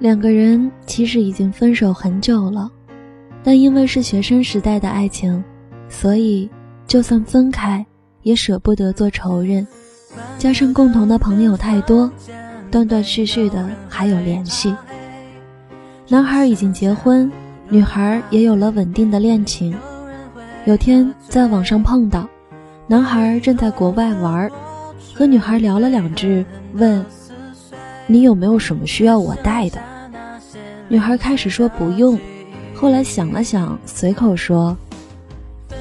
两个人其实已经分手很久了，但因为是学生时代的爱情，所以就算分开，也舍不得做仇人。加上共同的朋友太多，断断续续的还有联系。男孩已经结婚，女孩也有了稳定的恋情。有天在网上碰到，男孩正在国外玩，和女孩聊了两句，问：“你有没有什么需要我带的？”女孩开始说不用，后来想了想，随口说：“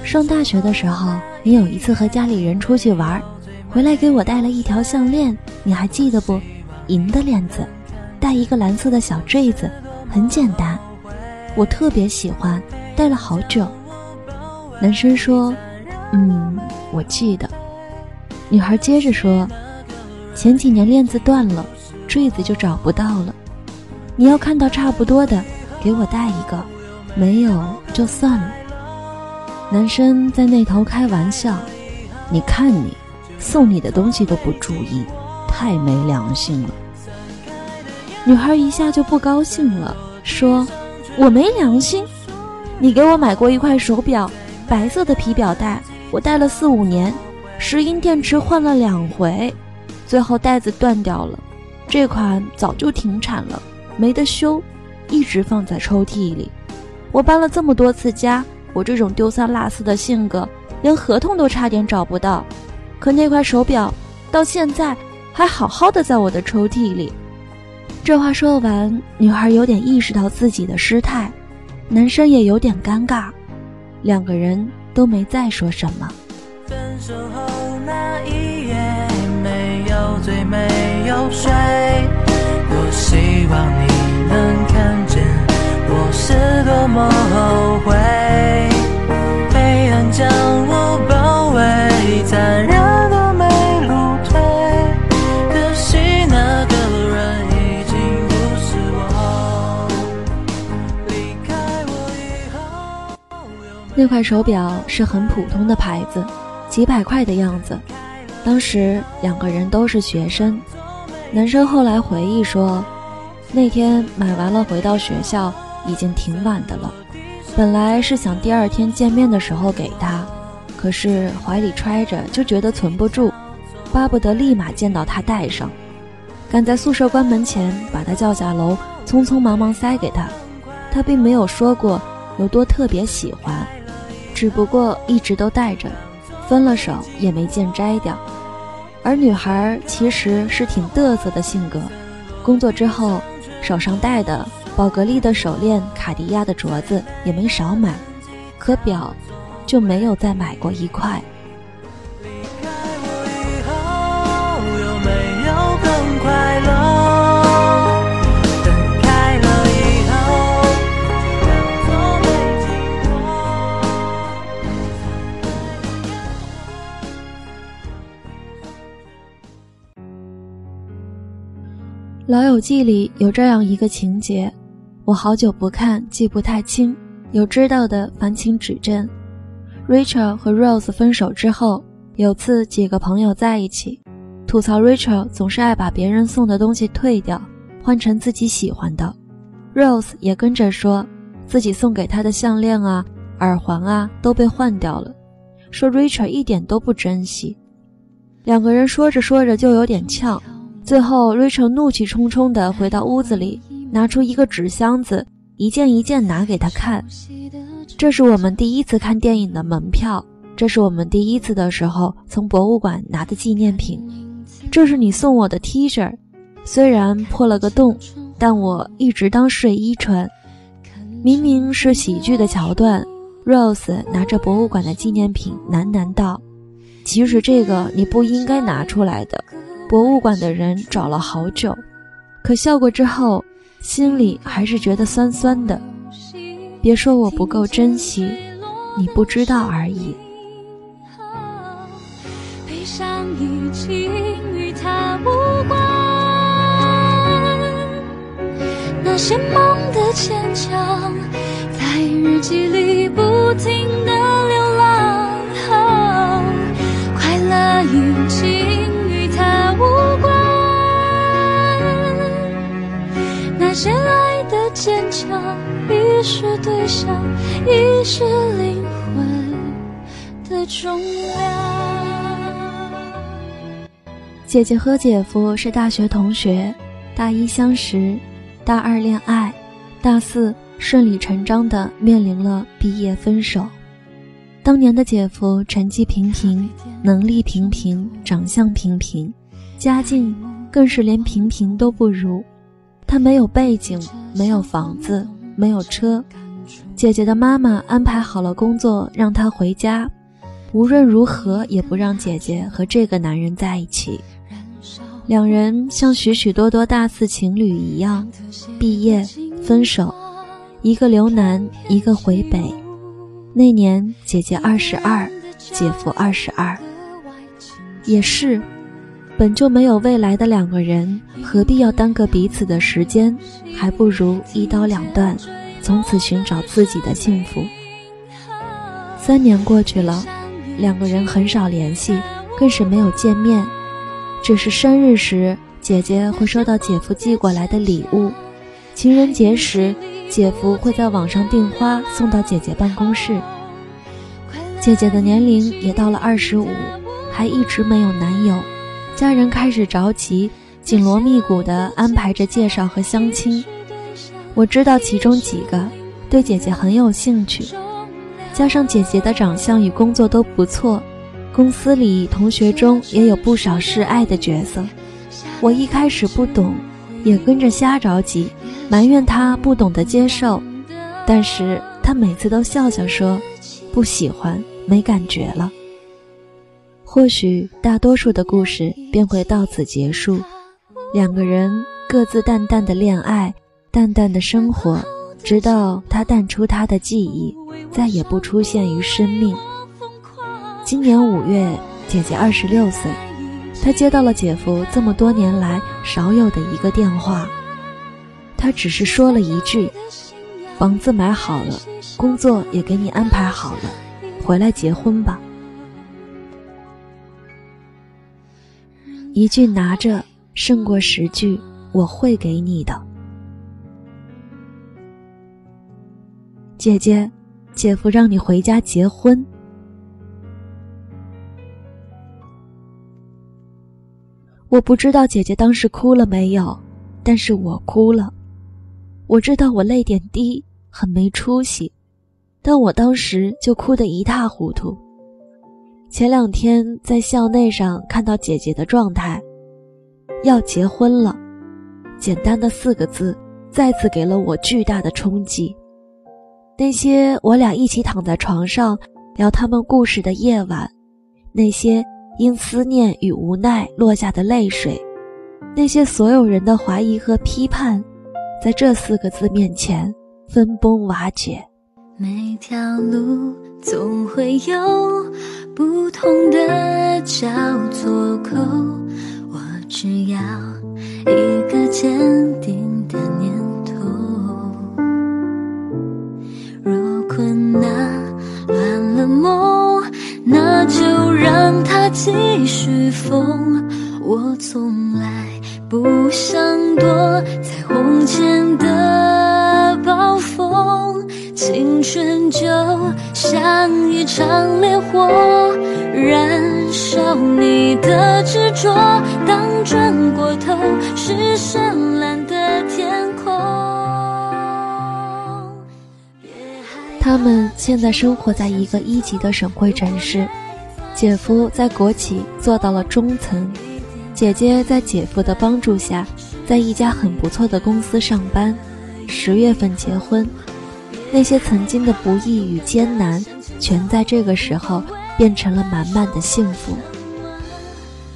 上大学的时候，你有一次和家里人出去玩。”回来给我带了一条项链，你还记得不？银的链子，带一个蓝色的小坠子，很简单，我特别喜欢，戴了好久。男生说：“嗯，我记得。”女孩接着说：“前几年链子断了，坠子就找不到了。你要看到差不多的，给我带一个，没有就算了。”男生在那头开玩笑：“你看你。”送你的东西都不注意，太没良心了。女孩一下就不高兴了，说：“我没良心？你给我买过一块手表，白色的皮表带，我戴了四五年，石英电池换了两回，最后带子断掉了。这款早就停产了，没得修，一直放在抽屉里。我搬了这么多次家，我这种丢三落四的性格，连合同都差点找不到。”可那块手表到现在还好好的在我的抽屉里。这话说完，女孩有点意识到自己的失态，男生也有点尴尬，两个人都没再说什么。分手后那一夜没有最美睡，多希望你能看见我是多么后悔。黑暗将我包围，残忍的路退。可惜那个人已经不是我。离开我以后。那块手表是很普通的牌子，几百块的样子。当时两个人都是学生，男生后来回忆说，那天买完了回到学校已经挺晚的了。本来是想第二天见面的时候给他，可是怀里揣着就觉得存不住，巴不得立马见到他戴上，赶在宿舍关门前把他叫下楼，匆匆忙忙塞给他。他并没有说过有多特别喜欢。只不过一直都戴着，分了手也没见摘掉。而女孩其实是挺嘚瑟的性格，工作之后手上戴的宝格丽的手链、卡地亚的镯子也没少买，可表就没有再买过一块。《老友记》里有这样一个情节，我好久不看，记不太清。有知道的，烦请指正。Rachel 和 Rose 分手之后，有次几个朋友在一起，吐槽 Rachel 总是爱把别人送的东西退掉，换成自己喜欢的。Rose 也跟着说，自己送给她的项链啊、耳环啊都被换掉了，说 Rachel 一点都不珍惜。两个人说着说着就有点呛。最后，Rachel 怒气冲冲地回到屋子里，拿出一个纸箱子，一件一件拿给他看。这是我们第一次看电影的门票，这是我们第一次的时候从博物馆拿的纪念品，这是你送我的 T 恤，虽然破了个洞，但我一直当睡衣穿。明明是喜剧的桥段，Rose 拿着博物馆的纪念品喃喃道：“其实这个你不应该拿出来的。”博物馆的人找了好久，可笑过之后，心里还是觉得酸酸的。别说我不够珍惜，你不知道而已。悲伤已经与他无关，那些梦的牵强，在日记里不停的流浪。快乐已经。无关，那些。笑，遗失对象，遗失灵魂的重量。姐姐和姐夫是大学同学，大一相识，大二恋爱，大四顺理成章的面临了毕业分手。当年的姐夫成绩平平，能力平平，长相平平，家境更是连平平都不如。他没有背景，没有房子，没有车。姐姐的妈妈安排好了工作，让他回家，无论如何也不让姐姐和这个男人在一起。两人像许许多多大四情侣一样，毕业分手，一个留南，一个回北。那年姐姐二十二，姐夫二十二。也是，本就没有未来的两个人，何必要耽搁彼此的时间？还不如一刀两断，从此寻找自己的幸福。三年过去了，两个人很少联系，更是没有见面。只是生日时，姐姐会收到姐夫寄过来的礼物；情人节时，姐夫会在网上订花送到姐姐办公室。姐姐的年龄也到了二十五，还一直没有男友，家人开始着急，紧锣密鼓地安排着介绍和相亲。我知道其中几个对姐姐很有兴趣，加上姐姐的长相与工作都不错。公司里同学中也有不少示爱的角色，我一开始不懂，也跟着瞎着急，埋怨他不懂得接受，但是他每次都笑笑说，不喜欢，没感觉了。或许大多数的故事便会到此结束，两个人各自淡淡的恋爱，淡淡的生活，直到他淡出他的记忆，再也不出现于生命。今年五月，姐姐二十六岁，她接到了姐夫这么多年来少有的一个电话。他只是说了一句：“房子买好了，工作也给你安排好了，回来结婚吧。”一句拿着胜过十句我会给你的。姐姐，姐夫让你回家结婚。我不知道姐姐当时哭了没有，但是我哭了。我知道我泪点低，很没出息，但我当时就哭得一塌糊涂。前两天在校内上看到姐姐的状态，要结婚了，简单的四个字，再次给了我巨大的冲击。那些我俩一起躺在床上聊他们故事的夜晚，那些。因思念与无奈落下的泪水，那些所有人的怀疑和批判，在这四个字面前分崩瓦解。每条路总会有不同的交错口，我只要一个坚定的念头。若困难乱了梦，那就让它。继续疯，我从来不想青春就像一场烈火，燃烧你的执着。当转过头是深蓝的天空。他们现在生活在一个一级的省会城市。姐夫在国企做到了中层，姐姐在姐夫的帮助下，在一家很不错的公司上班。十月份结婚，那些曾经的不易与艰难，全在这个时候变成了满满的幸福。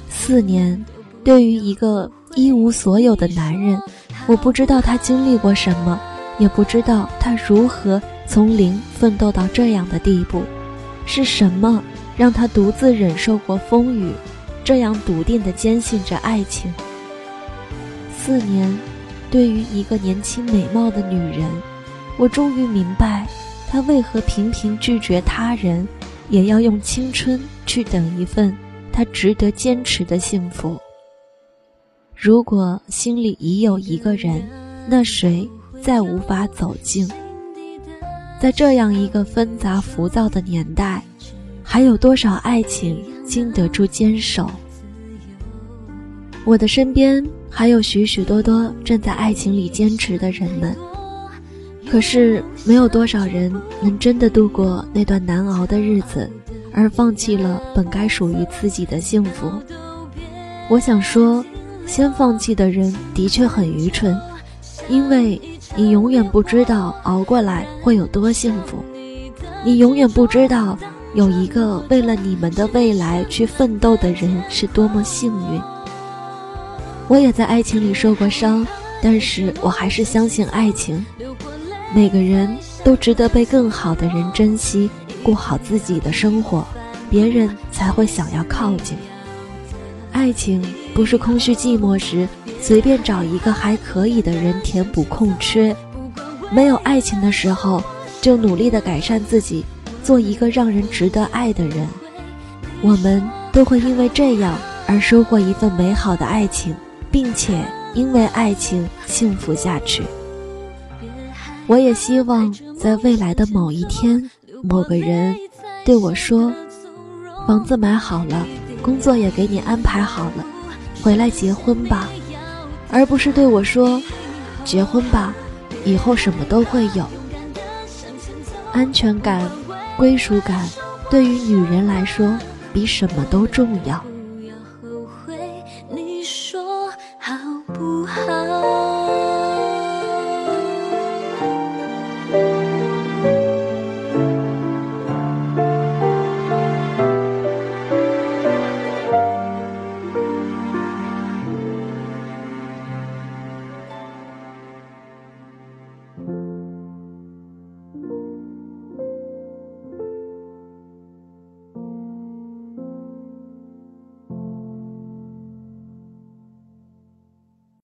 四年，对于一个一无所有的男人，我不知道他经历过什么，也不知道他如何从零奋斗到这样的地步，是什么？让他独自忍受过风雨，这样笃定地坚信着爱情。四年，对于一个年轻美貌的女人，我终于明白，他为何频频拒绝他人，也要用青春去等一份他值得坚持的幸福。如果心里已有一个人，那谁再无法走近。在这样一个纷杂浮躁的年代，还有多少爱情经得住坚守？我的身边还有许许多多正在爱情里坚持的人们，可是没有多少人能真的度过那段难熬的日子，而放弃了本该属于自己的幸福。我想说，先放弃的人的确很愚蠢，因为你永远不知道熬过来会有多幸福，你永远不知道有一个为了你们的未来去奋斗的人是多么幸运。我也在爱情里受过伤，但是我还是相信爱情。每个人都值得被更好的人珍惜，过好自己的生活，别人才会想要靠近。爱情不是空虚寂寞时随便找一个还可以的人填补空缺，没有爱情的时候，就努力的改善自己，做一个让人值得爱的人。我们都会因为这样而收获一份美好的爱情。并且因为爱情幸福下去。我也希望在未来的某一天，某个人对我说：“房子买好了，工作也给你安排好了，回来结婚吧。”而不是对我说：“结婚吧，以后什么都会有。”安全感、归属感，对于女人来说，比什么都重要。